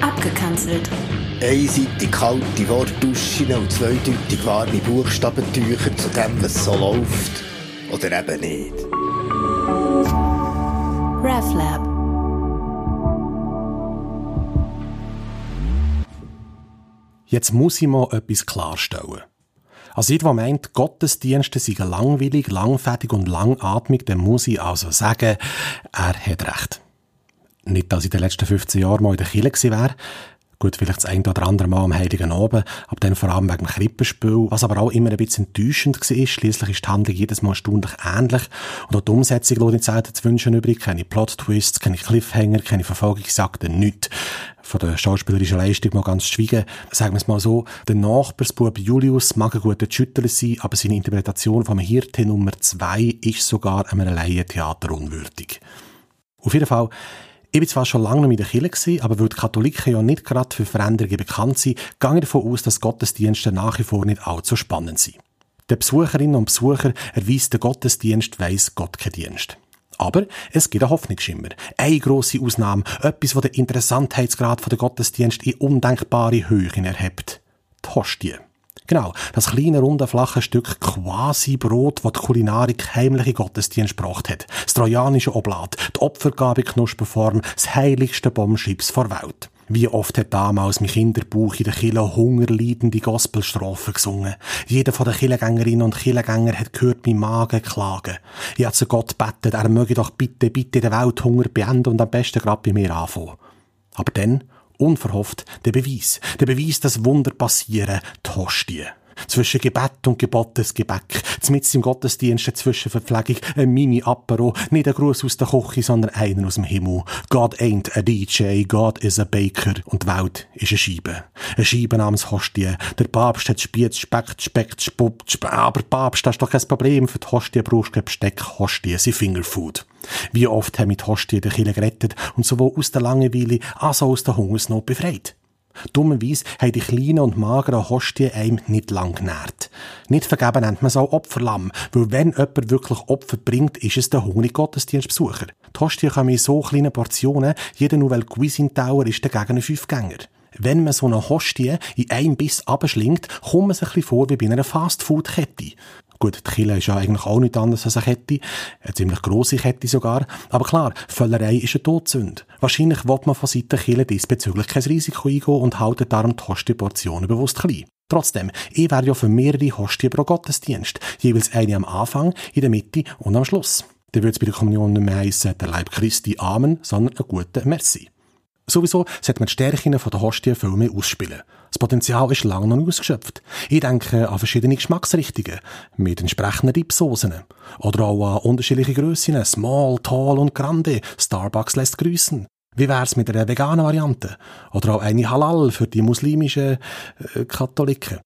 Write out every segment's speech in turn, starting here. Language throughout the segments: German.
Abgekanzelt. Einseitig kalte Wortduschen und zweideutig warme Buchstabentücher zu dem, was so läuft. Oder eben nicht. RefLab. Jetzt muss ich mal etwas klarstellen. Also jeder, der meint, Gottesdienste seien langweilig, langfertig und langatmig, dann muss ich also sagen, er hat recht. Nicht, dass ich in den letzten 15 Jahren mal in der Kirche wäre. Gut, vielleicht das ein oder andere Mal am Heiligen Abend, aber dann vor allem wegen dem Krippenspiel, was aber auch immer ein bisschen enttäuschend war. Schliesslich ist die Handlung jedes Mal stundlich ähnlich. Und auch die Umsetzung lässt in Zeiten zu wünschen übrig. Keine Plot-Twists, keine Cliffhanger, keine Verfolgungsjagden, nichts. Von der schauspielerischen Leistung mal ganz schweigen. Sagen wir es mal so, der Nachbarsbub Julius mag ein guter Schüttler sein, aber seine Interpretation vom Hirte Nummer zwei ist sogar einem Laientheater unwürdig. Auf jeden Fall, ich bin zwar schon lange in der Kirche aber weil die Katholiken ja nicht gerade für Veränderungen bekannt sind, gehe ich davon aus, dass Gottesdienste nach wie vor nicht allzu spannend sind. Der Besucherinnen und Besucher erweist den Gottesdienst, weiss Gott kein Dienst. Aber es gibt einen Hoffnungsschimmer. Eine grosse Ausnahme, etwas, das den Interessantheitsgrad der Gottesdienst in undenkbare Höhen erhebt. Die Hostie. Genau, das kleine, runde, flache Stück quasi Brot, das die Kulinarik heimliche Gottesdienst gebracht hat. Das trojanische Oblat, die Opfergabe Knusperform, das heiligste Bombschips vor Welt. Wie oft hat damals mein Kinderbauch in der Kille hungerleidende Gospelstrophen gesungen. Jeder von den Killengängerinnen und Killengänger hat gehört mein Magen klagen. Ich habe zu Gott bettet, er möge doch bitte, bitte den Welthunger beenden und am besten gerade bei mir anfangen. Aber dann unverhofft der Beweis. Der Beweis, dass Wunder passieren, die Hostie. Zwischen Gebet und gebotenes Gebäck. Zmitz im Gottesdienst eine Zwischenverpflegung, ein Mini-Apero. Nicht ein Gruß aus der Küche, sondern einer aus dem Himmel. God ain't a DJ, God is a Baker. Und die Welt ist eine Scheibe. Eine Scheibe namens Hostie. Der Papst hat Spiez, speckt, speckt, spuppt, sp aber Papst, das ist doch kein Problem. Für die Hostie brauchst du Besteck, Hostie, sie Fingerfood. Wie oft haben mit Hostie den Kille gerettet und sowohl aus der Langeweile als auch aus der Hungersnot befreit. Dummerweise haben die kleinen und mageren Hostien einem nicht lang genährt. Nicht vergeben nennt man es auch Opferlamm, weil wenn jemand wirklich Opfer bringt, ist es der hungrige Gottesdienstbesucher. Die Hostien kommen in so kleinen Portionen, jeder Nouvelle Cuisine Tower ist dagegen ein Fünfgänger. Wenn man so eine Hostie in einem Biss abschlingt, kommt man sich ein bisschen vor wie bei einer Fastfood-Kette. Gut, die Kille ist ja eigentlich auch nicht anders als eine Kette. Eine ziemlich grosse Kette sogar. Aber klar, Völlerei ist eine Todsünde. Wahrscheinlich will man von Seiten Kille diesbezüglich kein Risiko eingehen und haltet darum die Hostie-Portionen bewusst klein. Trotzdem, ich wäre ja für mehrere Hostien pro Gottesdienst. Jeweils eine am Anfang, in der Mitte und am Schluss. Dann würde es bei der Kommunion nicht mehr heissen, der Leib Christi Amen, sondern ein guter Merci. Sowieso sollte man die Stärken der Hostie ausspielen. Das Potenzial ist lange noch nicht ausgeschöpft. Ich denke an verschiedene Geschmacksrichtungen mit entsprechenden Dipsoßen. Oder auch an unterschiedliche Grössen, Small, Tall und Grande. Starbucks lässt grüßen. Wie wär's mit einer veganen Variante? Oder auch eine Halal für die muslimischen äh, Katholiken?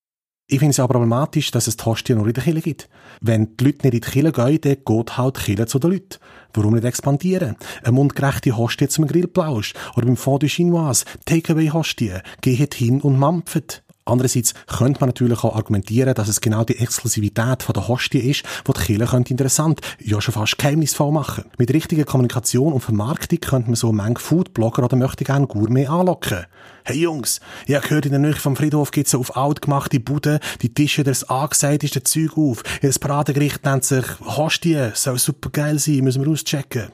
Ich finde es ja problematisch, dass es die Hostie nur in der Kirche gibt. Wenn die Leute nicht in die Kirche gehen, dann geht halt die Kirche zu den Leuten. Warum nicht expandieren? Eine mundgerechte Hostie zum Grillplausch. Oder beim Fondue Chinoise. Takeaway-Hostie. Geht hin und mampft. Andererseits könnte man natürlich auch argumentieren, dass es genau die Exklusivität von der Hostie ist, die die Kirche könnte interessant, ja schon fast geheimnisvoll machen. Mit richtiger Kommunikation und Vermarktung könnte man so Menge Foodblogger oder möchte gerne Gourmet anlocken. Hey Jungs, ich habe gehört, in der Nähe vom Friedhof gibt es auf alt gemachte Bude, die Tische, das angesagt ist, der Zeug auf. Das Paradegericht nennt sich Hostie, soll super geil sein, müssen wir auschecken.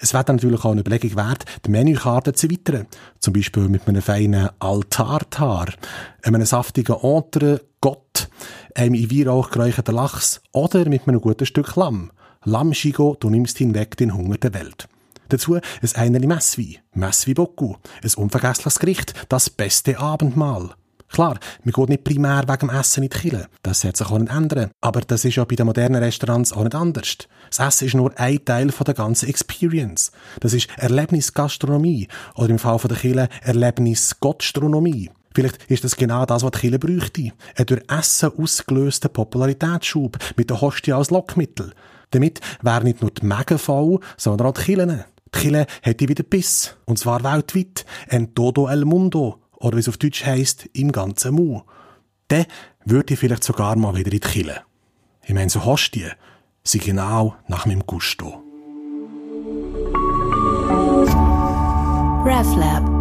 Es wäre natürlich auch eine Überlegung wert, die Menükarte zu erweitern. Zum Beispiel mit einem feinen Altartar, einem saftigen Entre Gott, einem in Weihrauch geräucherten Lachs oder mit einem guten Stück Lamm. Lammschigo, du nimmst hinweg den Hunger der Welt. Dazu ein Einerli Messwein, Messwein Boku, ein unvergessliches Gericht, das beste Abendmahl. Klar, wir gehen nicht primär wegen dem Essen in die Kirche. Das sollte sich auch nicht ändern. Aber das ist ja bei den modernen Restaurants auch nicht anders. Das Essen ist nur ein Teil von der ganzen Experience. Das ist Erlebnisgastronomie. Oder im Fall von der Kirche Erlebnisgottstronomie. Vielleicht ist das genau das, was die Kirche bräuchte. Ein durch Essen ausgelöster Popularitätsschub mit der Hostie als Lockmittel. Damit wäre nicht nur die Mägen voll, sondern auch die Kirchen. Die Kirche hätte wieder Biss. Und zwar weltweit. En todo el mundo oder wie es auf Deutsch heisst, im ganzen Mu. Dann würde ich vielleicht sogar mal wieder in die Kille. Ich meine, so Hostien sind genau nach meinem Gusto. Revlab.